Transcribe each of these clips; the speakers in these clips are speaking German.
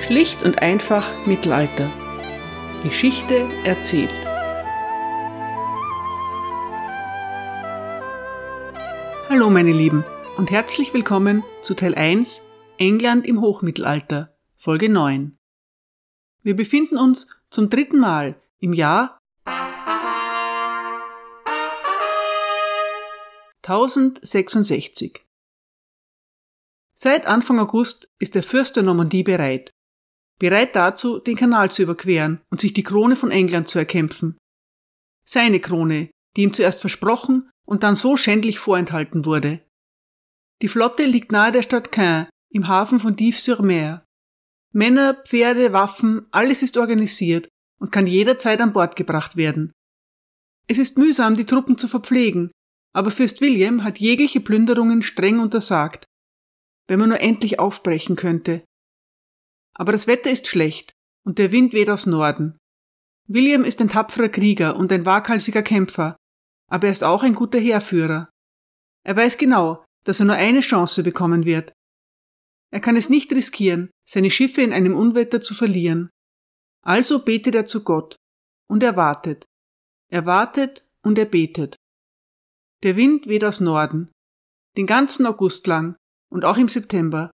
Schlicht und einfach Mittelalter. Geschichte erzählt. Hallo meine Lieben und herzlich willkommen zu Teil 1 England im Hochmittelalter, Folge 9. Wir befinden uns zum dritten Mal im Jahr 1066. Seit Anfang August ist der Fürst der Normandie bereit bereit dazu, den Kanal zu überqueren und sich die Krone von England zu erkämpfen. Seine Krone, die ihm zuerst versprochen und dann so schändlich vorenthalten wurde. Die Flotte liegt nahe der Stadt Caen im Hafen von Dives-sur-Mer. Männer, Pferde, Waffen, alles ist organisiert und kann jederzeit an Bord gebracht werden. Es ist mühsam, die Truppen zu verpflegen, aber Fürst William hat jegliche Plünderungen streng untersagt. Wenn man nur endlich aufbrechen könnte. Aber das Wetter ist schlecht und der Wind weht aus Norden. William ist ein tapferer Krieger und ein waghalsiger Kämpfer, aber er ist auch ein guter Heerführer. Er weiß genau, dass er nur eine Chance bekommen wird. Er kann es nicht riskieren, seine Schiffe in einem Unwetter zu verlieren. Also betet er zu Gott und er wartet. Er wartet und er betet. Der Wind weht aus Norden, den ganzen August lang und auch im September,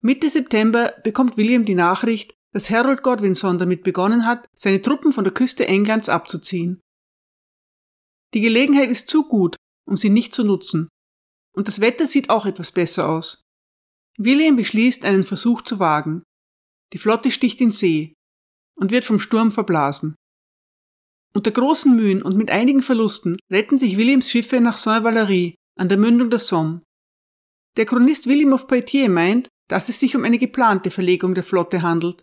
Mitte September bekommt William die Nachricht, dass Harold Godwinson damit begonnen hat, seine Truppen von der Küste Englands abzuziehen. Die Gelegenheit ist zu gut, um sie nicht zu nutzen. Und das Wetter sieht auch etwas besser aus. William beschließt, einen Versuch zu wagen. Die Flotte sticht in See und wird vom Sturm verblasen. Unter großen Mühen und mit einigen Verlusten retten sich Williams Schiffe nach Saint-Valery an der Mündung der Somme. Der Chronist William of Poitiers meint, dass es sich um eine geplante Verlegung der Flotte handelt.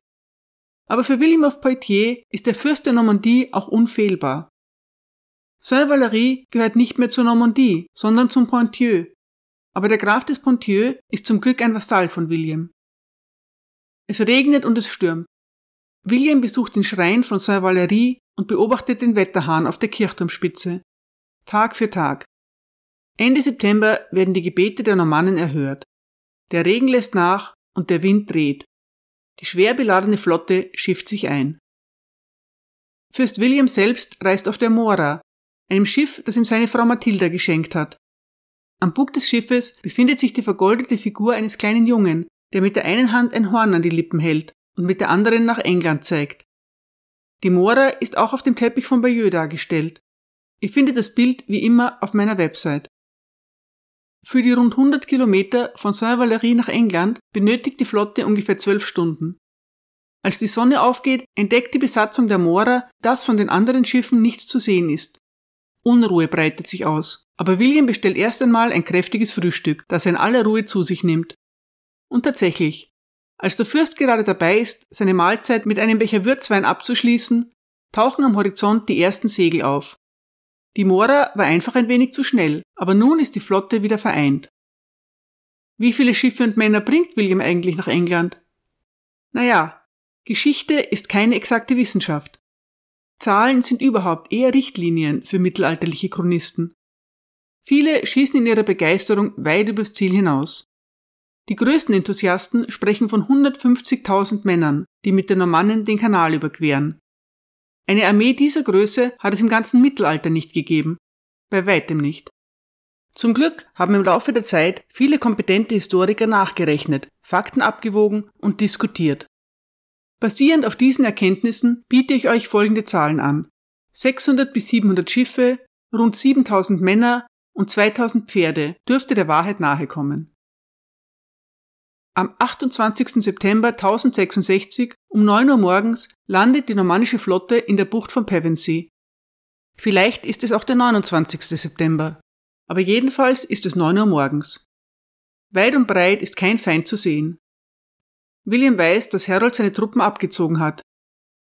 Aber für William of Poitiers ist der Fürst der Normandie auch unfehlbar. Saint-Valery gehört nicht mehr zur Normandie, sondern zum Ponthieu. Aber der Graf des Ponthieu ist zum Glück ein Vasall von William. Es regnet und es stürmt. William besucht den Schrein von Saint-Valery und beobachtet den Wetterhahn auf der Kirchturmspitze. Tag für Tag. Ende September werden die Gebete der Normannen erhört. Der Regen lässt nach und der Wind dreht. Die schwer beladene Flotte schifft sich ein. Fürst William selbst reist auf der Mora, einem Schiff, das ihm seine Frau Mathilda geschenkt hat. Am Bug des Schiffes befindet sich die vergoldete Figur eines kleinen Jungen, der mit der einen Hand ein Horn an die Lippen hält und mit der anderen nach England zeigt. Die Mora ist auch auf dem Teppich von Bayeux dargestellt. Ihr findet das Bild wie immer auf meiner Website. Für die rund 100 Kilometer von Saint-Valery nach England benötigt die Flotte ungefähr zwölf Stunden. Als die Sonne aufgeht, entdeckt die Besatzung der Mora, dass von den anderen Schiffen nichts zu sehen ist. Unruhe breitet sich aus, aber William bestellt erst einmal ein kräftiges Frühstück, das er in aller Ruhe zu sich nimmt. Und tatsächlich, als der Fürst gerade dabei ist, seine Mahlzeit mit einem Becher Würzwein abzuschließen, tauchen am Horizont die ersten Segel auf. Die Mora war einfach ein wenig zu schnell, aber nun ist die Flotte wieder vereint. Wie viele Schiffe und Männer bringt William eigentlich nach England? Naja, Geschichte ist keine exakte Wissenschaft. Zahlen sind überhaupt eher Richtlinien für mittelalterliche Chronisten. Viele schießen in ihrer Begeisterung weit übers Ziel hinaus. Die größten Enthusiasten sprechen von 150.000 Männern, die mit den Normannen den Kanal überqueren. Eine Armee dieser Größe hat es im ganzen Mittelalter nicht gegeben. Bei weitem nicht. Zum Glück haben im Laufe der Zeit viele kompetente Historiker nachgerechnet, Fakten abgewogen und diskutiert. Basierend auf diesen Erkenntnissen biete ich euch folgende Zahlen an. 600 bis 700 Schiffe, rund 7000 Männer und 2000 Pferde dürfte der Wahrheit nahe kommen. Am 28. September 1066 um 9 Uhr morgens landet die normannische Flotte in der Bucht von Pevensey. Vielleicht ist es auch der 29. September, aber jedenfalls ist es 9 Uhr morgens. Weit und breit ist kein Feind zu sehen. William weiß, dass Harold seine Truppen abgezogen hat.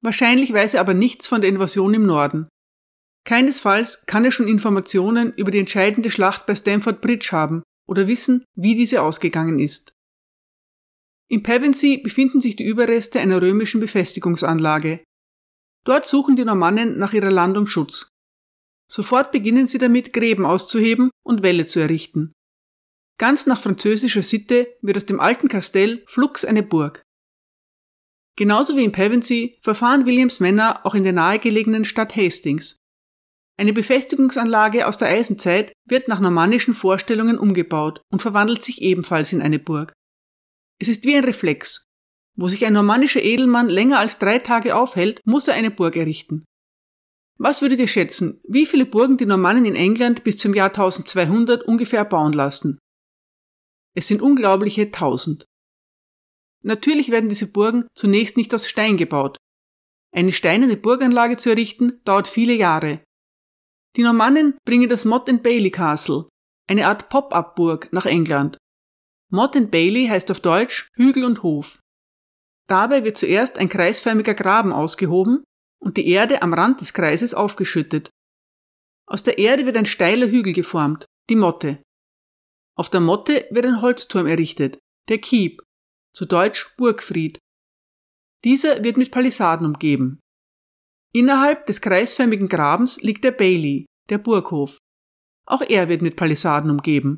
Wahrscheinlich weiß er aber nichts von der Invasion im Norden. Keinesfalls kann er schon Informationen über die entscheidende Schlacht bei Stamford Bridge haben oder wissen, wie diese ausgegangen ist. In Pevensey befinden sich die Überreste einer römischen Befestigungsanlage. Dort suchen die Normannen nach ihrer Landung Schutz. Sofort beginnen sie damit, Gräben auszuheben und Wälle zu errichten. Ganz nach französischer Sitte wird aus dem alten Kastell flugs eine Burg. Genauso wie in Pevensey verfahren Williams Männer auch in der nahegelegenen Stadt Hastings. Eine Befestigungsanlage aus der Eisenzeit wird nach normannischen Vorstellungen umgebaut und verwandelt sich ebenfalls in eine Burg. Es ist wie ein Reflex. Wo sich ein normannischer Edelmann länger als drei Tage aufhält, muss er eine Burg errichten. Was würdet ihr schätzen, wie viele Burgen die Normannen in England bis zum Jahr 1200 ungefähr bauen lassen? Es sind unglaubliche tausend. Natürlich werden diese Burgen zunächst nicht aus Stein gebaut. Eine steinerne Burganlage zu errichten dauert viele Jahre. Die Normannen bringen das Mott and Bailey Castle, eine Art Pop-up-Burg, nach England. Mott and Bailey heißt auf Deutsch Hügel und Hof. Dabei wird zuerst ein kreisförmiger Graben ausgehoben und die Erde am Rand des Kreises aufgeschüttet. Aus der Erde wird ein steiler Hügel geformt, die Motte. Auf der Motte wird ein Holzturm errichtet, der Keep, zu Deutsch Burgfried. Dieser wird mit Palisaden umgeben. Innerhalb des kreisförmigen Grabens liegt der Bailey, der Burghof. Auch er wird mit Palisaden umgeben.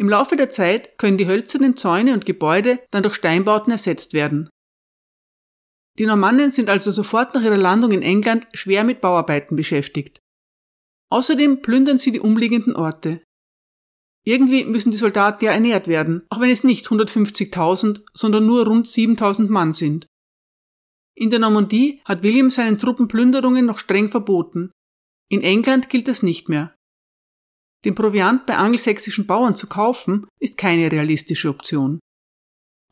Im Laufe der Zeit können die hölzernen Zäune und Gebäude dann durch Steinbauten ersetzt werden. Die Normannen sind also sofort nach ihrer Landung in England schwer mit Bauarbeiten beschäftigt. Außerdem plündern sie die umliegenden Orte. Irgendwie müssen die Soldaten ja ernährt werden, auch wenn es nicht 150.000, sondern nur rund 7.000 Mann sind. In der Normandie hat William seinen Truppen Plünderungen noch streng verboten. In England gilt das nicht mehr. Den Proviant bei angelsächsischen Bauern zu kaufen, ist keine realistische Option.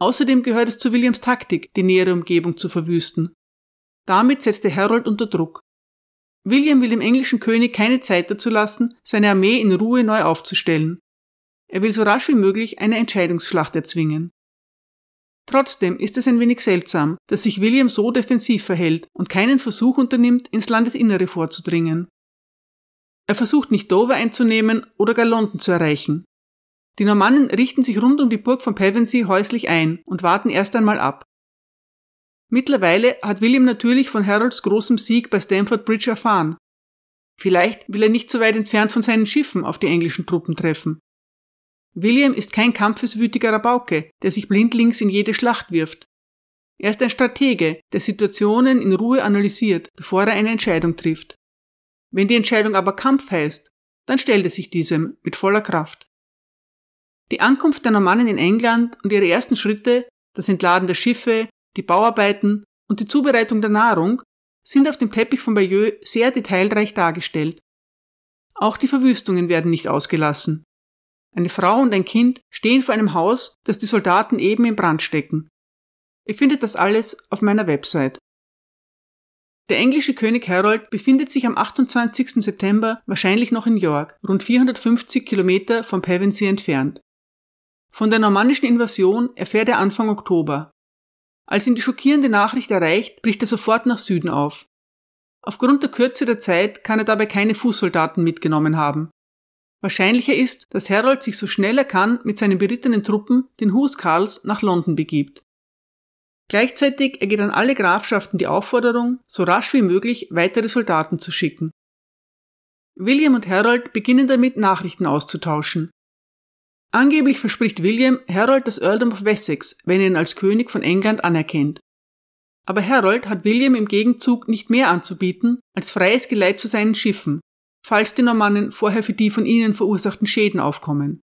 Außerdem gehört es zu Williams Taktik, die nähere Umgebung zu verwüsten. Damit setzt er Harold unter Druck. William will dem englischen König keine Zeit dazu lassen, seine Armee in Ruhe neu aufzustellen. Er will so rasch wie möglich eine Entscheidungsschlacht erzwingen. Trotzdem ist es ein wenig seltsam, dass sich William so defensiv verhält und keinen Versuch unternimmt, ins Landesinnere vorzudringen. Er versucht nicht Dover einzunehmen oder gar London zu erreichen. Die Normannen richten sich rund um die Burg von Pevensey häuslich ein und warten erst einmal ab. Mittlerweile hat William natürlich von Harolds großem Sieg bei Stamford Bridge erfahren. Vielleicht will er nicht so weit entfernt von seinen Schiffen auf die englischen Truppen treffen. William ist kein kampfeswütiger Rabauke, der sich blindlings in jede Schlacht wirft. Er ist ein Stratege, der Situationen in Ruhe analysiert, bevor er eine Entscheidung trifft. Wenn die Entscheidung aber Kampf heißt, dann stellt er sich diesem mit voller Kraft. Die Ankunft der Normannen in England und ihre ersten Schritte, das Entladen der Schiffe, die Bauarbeiten und die Zubereitung der Nahrung sind auf dem Teppich von Bayeux sehr detailreich dargestellt. Auch die Verwüstungen werden nicht ausgelassen. Eine Frau und ein Kind stehen vor einem Haus, das die Soldaten eben in Brand stecken. Ihr findet das alles auf meiner Website. Der englische König Harold befindet sich am 28. September wahrscheinlich noch in York, rund 450 Kilometer von Pevensey entfernt. Von der normannischen Invasion erfährt er Anfang Oktober. Als ihn die schockierende Nachricht erreicht, bricht er sofort nach Süden auf. Aufgrund der Kürze der Zeit kann er dabei keine Fußsoldaten mitgenommen haben. Wahrscheinlicher ist, dass Harold sich so schnell er kann mit seinen berittenen Truppen den Huskarls nach London begibt. Gleichzeitig ergeht an alle Grafschaften die Aufforderung, so rasch wie möglich weitere Soldaten zu schicken. William und Harold beginnen damit, Nachrichten auszutauschen. Angeblich verspricht William Harold das Earldom of Wessex, wenn er ihn als König von England anerkennt. Aber Harold hat William im Gegenzug nicht mehr anzubieten als freies Geleit zu seinen Schiffen, falls die Normannen vorher für die von ihnen verursachten Schäden aufkommen.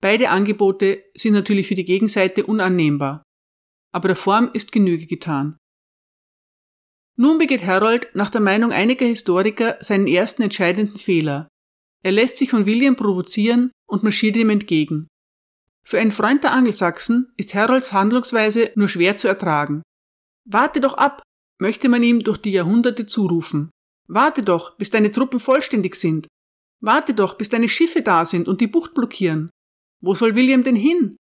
Beide Angebote sind natürlich für die Gegenseite unannehmbar, aber der Form ist Genüge getan. Nun begeht Harold nach der Meinung einiger Historiker seinen ersten entscheidenden Fehler. Er lässt sich von William provozieren und marschiert ihm entgegen. Für einen Freund der Angelsachsen ist Harolds Handlungsweise nur schwer zu ertragen. Warte doch ab, möchte man ihm durch die Jahrhunderte zurufen. Warte doch, bis deine Truppen vollständig sind. Warte doch, bis deine Schiffe da sind und die Bucht blockieren. Wo soll William denn hin?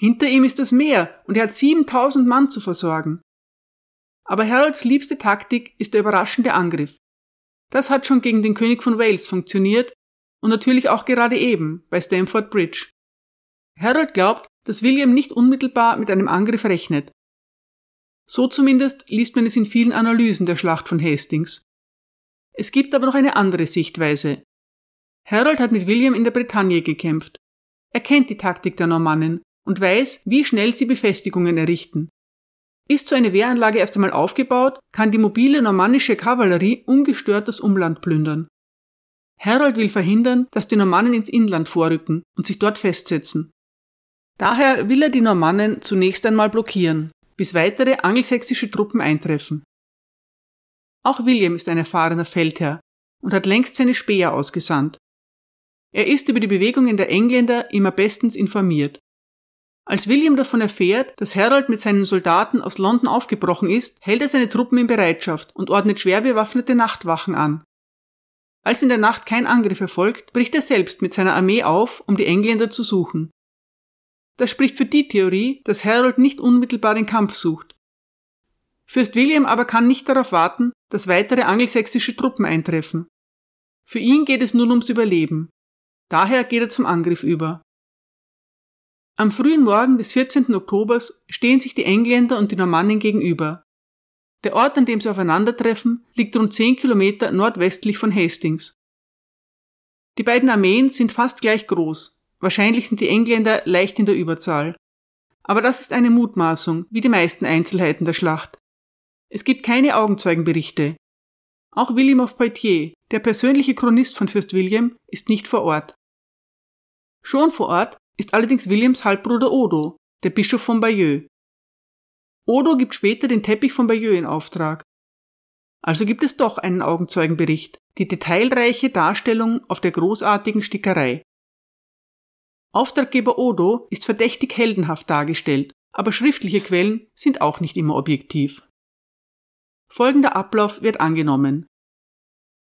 Hinter ihm ist das Meer und er hat 7000 Mann zu versorgen. Aber Harolds liebste Taktik ist der überraschende Angriff. Das hat schon gegen den König von Wales funktioniert und natürlich auch gerade eben bei Stamford Bridge. Harold glaubt, dass William nicht unmittelbar mit einem Angriff rechnet. So zumindest liest man es in vielen Analysen der Schlacht von Hastings. Es gibt aber noch eine andere Sichtweise. Harold hat mit William in der Bretagne gekämpft. Er kennt die Taktik der Normannen und weiß, wie schnell sie Befestigungen errichten. Ist so eine Wehranlage erst einmal aufgebaut, kann die mobile normannische Kavallerie ungestört das Umland plündern. Harold will verhindern, dass die Normannen ins Inland vorrücken und sich dort festsetzen. Daher will er die Normannen zunächst einmal blockieren, bis weitere angelsächsische Truppen eintreffen. Auch William ist ein erfahrener Feldherr und hat längst seine Späher ausgesandt. Er ist über die Bewegungen der Engländer immer bestens informiert. Als William davon erfährt, dass Harold mit seinen Soldaten aus London aufgebrochen ist, hält er seine Truppen in Bereitschaft und ordnet schwer bewaffnete Nachtwachen an. Als in der Nacht kein Angriff erfolgt, bricht er selbst mit seiner Armee auf, um die Engländer zu suchen. Das spricht für die Theorie, dass Harold nicht unmittelbar den Kampf sucht. Fürst William aber kann nicht darauf warten, dass weitere angelsächsische Truppen eintreffen. Für ihn geht es nun ums Überleben. Daher geht er zum Angriff über. Am frühen Morgen des 14. Oktobers stehen sich die Engländer und die Normannen gegenüber. Der Ort, an dem sie aufeinandertreffen, liegt rund 10 Kilometer nordwestlich von Hastings. Die beiden Armeen sind fast gleich groß. Wahrscheinlich sind die Engländer leicht in der Überzahl. Aber das ist eine Mutmaßung, wie die meisten Einzelheiten der Schlacht. Es gibt keine Augenzeugenberichte. Auch William of Poitiers, der persönliche Chronist von Fürst William, ist nicht vor Ort. Schon vor Ort ist allerdings Williams Halbbruder Odo, der Bischof von Bayeux. Odo gibt später den Teppich von Bayeux in Auftrag. Also gibt es doch einen Augenzeugenbericht, die detailreiche Darstellung auf der großartigen Stickerei. Auftraggeber Odo ist verdächtig heldenhaft dargestellt, aber schriftliche Quellen sind auch nicht immer objektiv. Folgender Ablauf wird angenommen.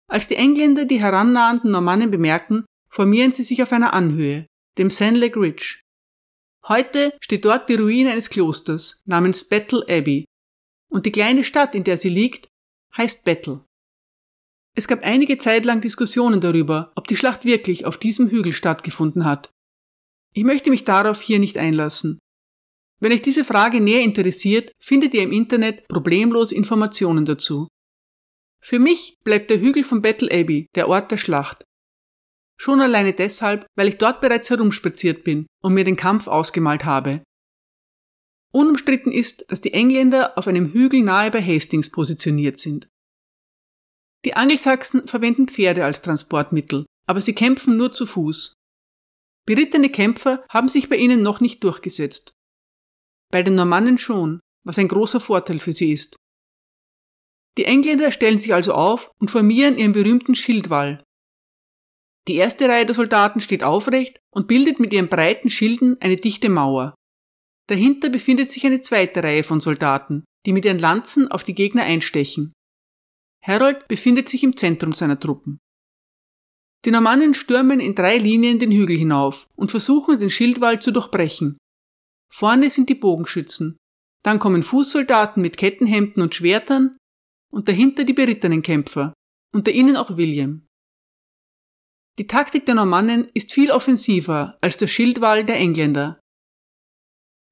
Als die Engländer die herannahenden Normannen bemerken, formieren sie sich auf einer Anhöhe, dem Senlake Ridge. Heute steht dort die Ruine eines Klosters namens Battle Abbey und die kleine Stadt, in der sie liegt, heißt Battle. Es gab einige Zeit lang Diskussionen darüber, ob die Schlacht wirklich auf diesem Hügel stattgefunden hat. Ich möchte mich darauf hier nicht einlassen. Wenn euch diese Frage näher interessiert, findet ihr im Internet problemlos Informationen dazu. Für mich bleibt der Hügel von Battle Abbey der Ort der Schlacht. Schon alleine deshalb, weil ich dort bereits herumspaziert bin und mir den Kampf ausgemalt habe. Unumstritten ist, dass die Engländer auf einem Hügel nahe bei Hastings positioniert sind. Die Angelsachsen verwenden Pferde als Transportmittel, aber sie kämpfen nur zu Fuß. Berittene Kämpfer haben sich bei ihnen noch nicht durchgesetzt bei den Normannen schon, was ein großer Vorteil für sie ist. Die Engländer stellen sich also auf und formieren ihren berühmten Schildwall. Die erste Reihe der Soldaten steht aufrecht und bildet mit ihren breiten Schilden eine dichte Mauer. Dahinter befindet sich eine zweite Reihe von Soldaten, die mit ihren Lanzen auf die Gegner einstechen. Harold befindet sich im Zentrum seiner Truppen. Die Normannen stürmen in drei Linien den Hügel hinauf und versuchen den Schildwall zu durchbrechen. Vorne sind die Bogenschützen, dann kommen Fußsoldaten mit Kettenhemden und Schwertern und dahinter die berittenen Kämpfer, unter ihnen auch William. Die Taktik der Normannen ist viel offensiver als der Schildwall der Engländer.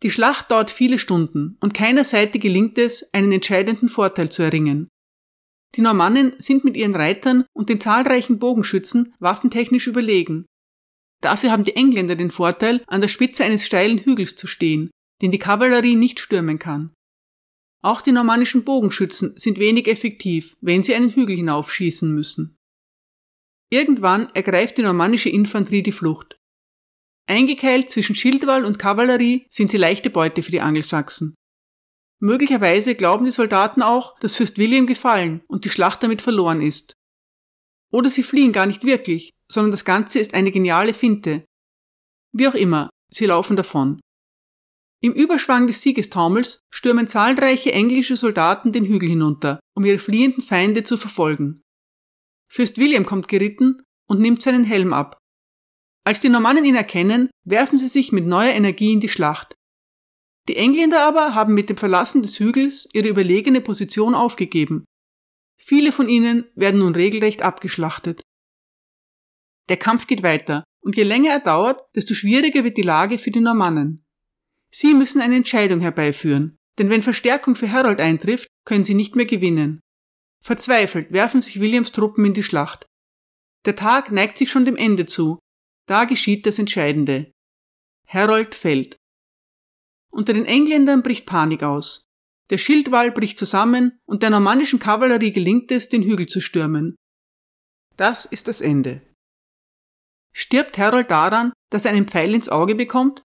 Die Schlacht dauert viele Stunden und keiner Seite gelingt es, einen entscheidenden Vorteil zu erringen. Die Normannen sind mit ihren Reitern und den zahlreichen Bogenschützen waffentechnisch überlegen Dafür haben die Engländer den Vorteil, an der Spitze eines steilen Hügels zu stehen, den die Kavallerie nicht stürmen kann. Auch die normannischen Bogenschützen sind wenig effektiv, wenn sie einen Hügel hinaufschießen müssen. Irgendwann ergreift die normannische Infanterie die Flucht. Eingekeilt zwischen Schildwall und Kavallerie sind sie leichte Beute für die Angelsachsen. Möglicherweise glauben die Soldaten auch, dass Fürst William gefallen und die Schlacht damit verloren ist. Oder sie fliehen gar nicht wirklich, sondern das Ganze ist eine geniale Finte. Wie auch immer, sie laufen davon. Im Überschwang des Siegestaumels stürmen zahlreiche englische Soldaten den Hügel hinunter, um ihre fliehenden Feinde zu verfolgen. Fürst William kommt geritten und nimmt seinen Helm ab. Als die Normannen ihn erkennen, werfen sie sich mit neuer Energie in die Schlacht. Die Engländer aber haben mit dem Verlassen des Hügels ihre überlegene Position aufgegeben. Viele von ihnen werden nun regelrecht abgeschlachtet. Der Kampf geht weiter, und je länger er dauert, desto schwieriger wird die Lage für die Normannen. Sie müssen eine Entscheidung herbeiführen, denn wenn Verstärkung für Harold eintrifft, können sie nicht mehr gewinnen. Verzweifelt werfen sich Williams Truppen in die Schlacht. Der Tag neigt sich schon dem Ende zu. Da geschieht das Entscheidende. Harold fällt. Unter den Engländern bricht Panik aus. Der Schildwall bricht zusammen und der normannischen Kavallerie gelingt es, den Hügel zu stürmen. Das ist das Ende. Stirbt Harold daran, dass er einen Pfeil ins Auge bekommt?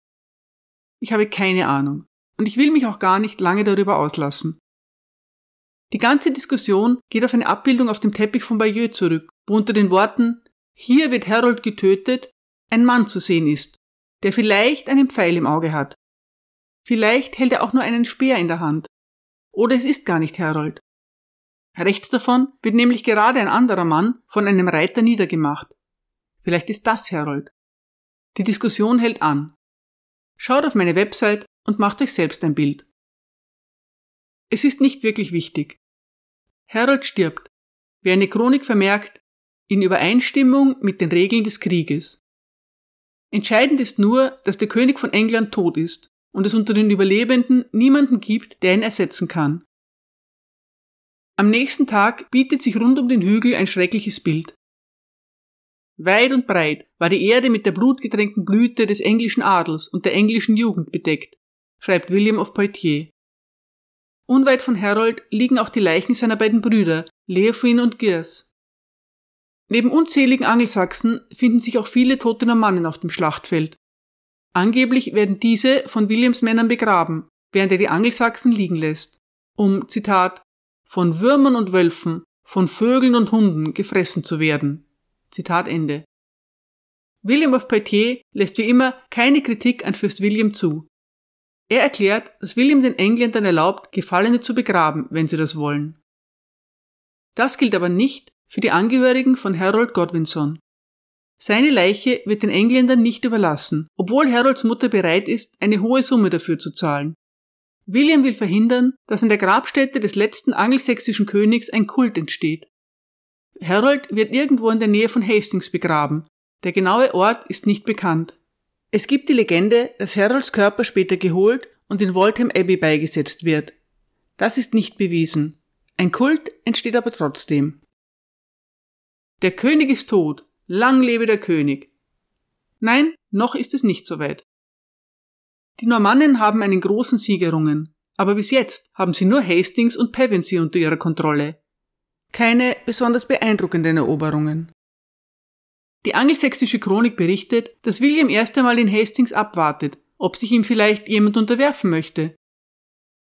Ich habe keine Ahnung und ich will mich auch gar nicht lange darüber auslassen. Die ganze Diskussion geht auf eine Abbildung auf dem Teppich von Bayeux zurück, wo unter den Worten Hier wird Harold getötet ein Mann zu sehen ist, der vielleicht einen Pfeil im Auge hat. Vielleicht hält er auch nur einen Speer in der Hand. Oder es ist gar nicht Harold. Rechts davon wird nämlich gerade ein anderer Mann von einem Reiter niedergemacht. Vielleicht ist das Harold. Die Diskussion hält an. Schaut auf meine Website und macht euch selbst ein Bild. Es ist nicht wirklich wichtig. Harold stirbt, wie eine Chronik vermerkt, in Übereinstimmung mit den Regeln des Krieges. Entscheidend ist nur, dass der König von England tot ist und es unter den Überlebenden niemanden gibt, der ihn ersetzen kann. Am nächsten Tag bietet sich rund um den Hügel ein schreckliches Bild. Weit und breit war die Erde mit der blutgetränkten Blüte des englischen Adels und der englischen Jugend bedeckt, schreibt William of Poitiers. Unweit von Harold liegen auch die Leichen seiner beiden Brüder, Leofwin und Girs. Neben unzähligen Angelsachsen finden sich auch viele tote Normannen auf dem Schlachtfeld. Angeblich werden diese von Williams Männern begraben, während er die Angelsachsen liegen lässt, um, Zitat, von Würmern und Wölfen, von Vögeln und Hunden gefressen zu werden. Zitat Ende. William of Poitiers lässt wie immer keine Kritik an Fürst William zu. Er erklärt, dass William den Engländern erlaubt, Gefallene zu begraben, wenn sie das wollen. Das gilt aber nicht für die Angehörigen von Harold Godwinson. Seine Leiche wird den Engländern nicht überlassen, obwohl Harolds Mutter bereit ist, eine hohe Summe dafür zu zahlen. William will verhindern, dass an der Grabstätte des letzten angelsächsischen Königs ein Kult entsteht. Harold wird irgendwo in der Nähe von Hastings begraben. Der genaue Ort ist nicht bekannt. Es gibt die Legende, dass Harolds Körper später geholt und in Waltham Abbey beigesetzt wird. Das ist nicht bewiesen. Ein Kult entsteht aber trotzdem. Der König ist tot. Lang lebe der König. Nein, noch ist es nicht so weit. Die Normannen haben einen großen Sieg errungen, aber bis jetzt haben sie nur Hastings und Pevensey unter ihrer Kontrolle keine besonders beeindruckenden Eroberungen. Die angelsächsische Chronik berichtet, dass William erst einmal in Hastings abwartet, ob sich ihm vielleicht jemand unterwerfen möchte.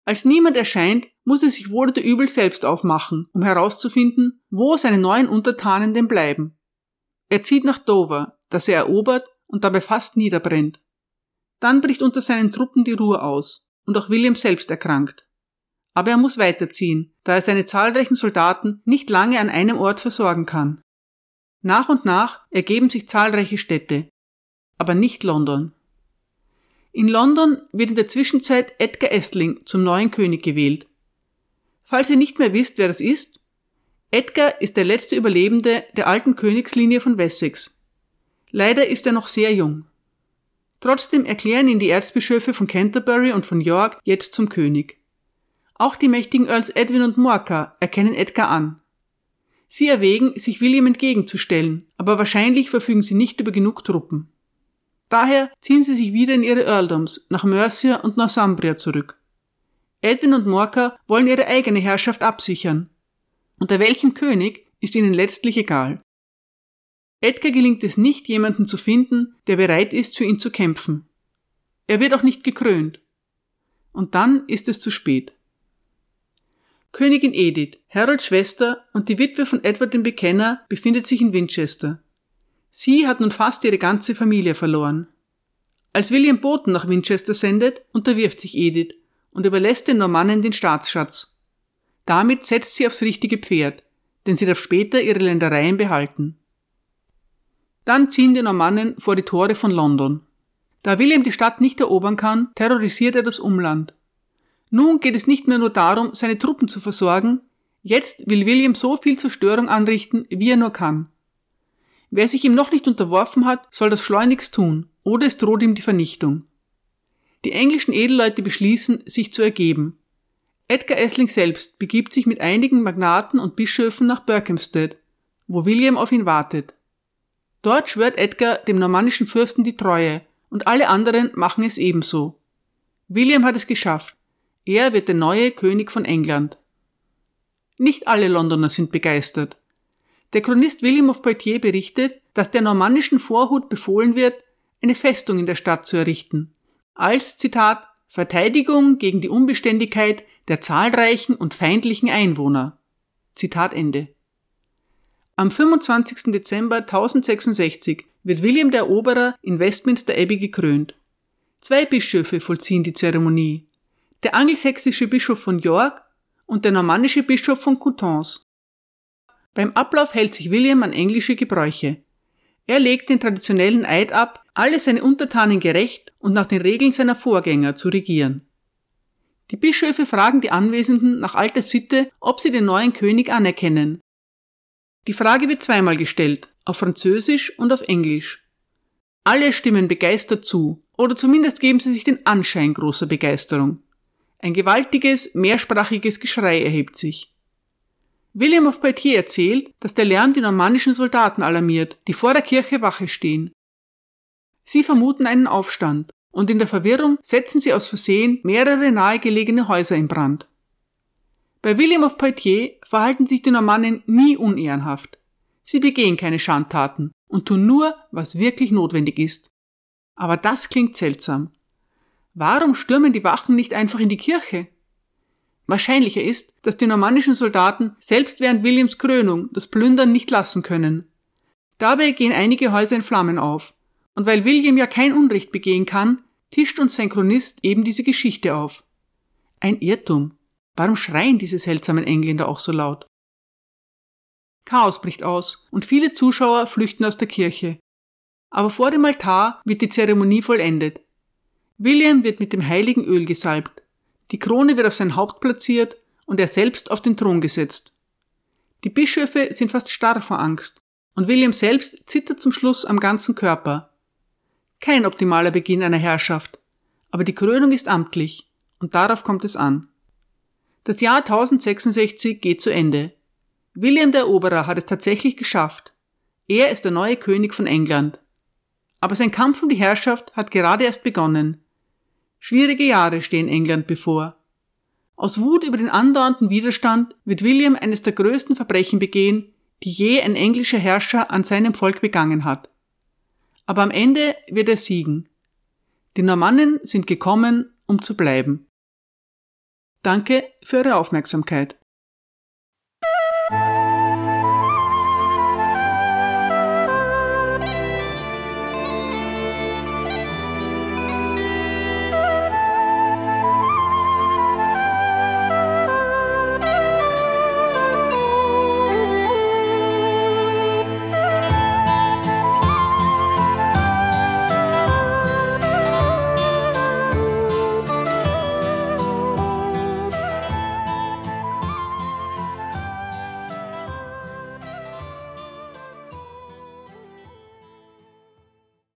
Als niemand erscheint, muss er sich wohl oder übel selbst aufmachen, um herauszufinden, wo seine neuen Untertanen denn bleiben. Er zieht nach Dover, das er erobert und dabei fast niederbrennt. Dann bricht unter seinen Truppen die Ruhe aus, und auch William selbst erkrankt. Aber er muss weiterziehen, da er seine zahlreichen Soldaten nicht lange an einem Ort versorgen kann. Nach und nach ergeben sich zahlreiche Städte, aber nicht London. In London wird in der Zwischenzeit Edgar Essling zum neuen König gewählt. Falls ihr nicht mehr wisst, wer das ist, Edgar ist der letzte Überlebende der alten Königslinie von Wessex. Leider ist er noch sehr jung. Trotzdem erklären ihn die Erzbischöfe von Canterbury und von York jetzt zum König. Auch die mächtigen Earls Edwin und Morcar erkennen Edgar an. Sie erwägen, sich William entgegenzustellen, aber wahrscheinlich verfügen sie nicht über genug Truppen. Daher ziehen sie sich wieder in ihre Earldoms nach Mercia und Northumbria zurück. Edwin und Morcar wollen ihre eigene Herrschaft absichern. Unter welchem König ist ihnen letztlich egal. Edgar gelingt es nicht, jemanden zu finden, der bereit ist, für ihn zu kämpfen. Er wird auch nicht gekrönt. Und dann ist es zu spät. Königin Edith, Harolds Schwester und die Witwe von Edward dem Bekenner, befindet sich in Winchester. Sie hat nun fast ihre ganze Familie verloren. Als William Boten nach Winchester sendet, unterwirft sich Edith und überlässt den Normannen den Staatsschatz. Damit setzt sie aufs richtige Pferd, denn sie darf später ihre Ländereien behalten. Dann ziehen die Normannen vor die Tore von London. Da William die Stadt nicht erobern kann, terrorisiert er das Umland. Nun geht es nicht mehr nur darum, seine Truppen zu versorgen, jetzt will William so viel Zerstörung anrichten, wie er nur kann. Wer sich ihm noch nicht unterworfen hat, soll das schleunigst tun, oder es droht ihm die Vernichtung. Die englischen Edelleute beschließen, sich zu ergeben. Edgar Essling selbst begibt sich mit einigen Magnaten und Bischöfen nach Berkhamsted, wo William auf ihn wartet. Dort schwört Edgar dem normannischen Fürsten die Treue, und alle anderen machen es ebenso. William hat es geschafft. Er wird der neue König von England. Nicht alle Londoner sind begeistert. Der Chronist William of Poitiers berichtet, dass der normannischen Vorhut befohlen wird, eine Festung in der Stadt zu errichten. Als, Zitat, Verteidigung gegen die Unbeständigkeit der zahlreichen und feindlichen Einwohner. Zitat Ende. Am 25. Dezember 1066 wird William der Eroberer in Westminster Abbey gekrönt. Zwei Bischöfe vollziehen die Zeremonie. Der angelsächsische Bischof von York und der normannische Bischof von Coutances. Beim Ablauf hält sich William an englische Gebräuche. Er legt den traditionellen Eid ab, alle seine Untertanen gerecht und nach den Regeln seiner Vorgänger zu regieren. Die Bischöfe fragen die Anwesenden nach alter Sitte, ob sie den neuen König anerkennen. Die Frage wird zweimal gestellt, auf Französisch und auf Englisch. Alle stimmen begeistert zu, oder zumindest geben sie sich den Anschein großer Begeisterung. Ein gewaltiges, mehrsprachiges Geschrei erhebt sich. William of Poitiers erzählt, dass der Lärm die normannischen Soldaten alarmiert, die vor der Kirche Wache stehen. Sie vermuten einen Aufstand, und in der Verwirrung setzen sie aus Versehen mehrere nahegelegene Häuser in Brand. Bei William of Poitiers verhalten sich die Normannen nie unehrenhaft. Sie begehen keine Schandtaten und tun nur, was wirklich notwendig ist. Aber das klingt seltsam. Warum stürmen die Wachen nicht einfach in die Kirche? Wahrscheinlicher ist, dass die normannischen Soldaten selbst während Williams Krönung das Plündern nicht lassen können. Dabei gehen einige Häuser in Flammen auf und weil William ja kein Unrecht begehen kann, tischt uns sein Chronist eben diese Geschichte auf. Ein Irrtum. Warum schreien diese seltsamen Engländer auch so laut? Chaos bricht aus und viele Zuschauer flüchten aus der Kirche. Aber vor dem Altar wird die Zeremonie vollendet. William wird mit dem heiligen Öl gesalbt. Die Krone wird auf sein Haupt platziert und er selbst auf den Thron gesetzt. Die Bischöfe sind fast starr vor Angst und William selbst zittert zum Schluss am ganzen Körper. Kein optimaler Beginn einer Herrschaft, aber die Krönung ist amtlich und darauf kommt es an. Das Jahr 1066 geht zu Ende. William der Eroberer hat es tatsächlich geschafft. Er ist der neue König von England. Aber sein Kampf um die Herrschaft hat gerade erst begonnen. Schwierige Jahre stehen England bevor. Aus Wut über den andauernden Widerstand wird William eines der größten Verbrechen begehen, die je ein englischer Herrscher an seinem Volk begangen hat aber am Ende wird er siegen. Die Normannen sind gekommen, um zu bleiben. Danke für Ihre Aufmerksamkeit.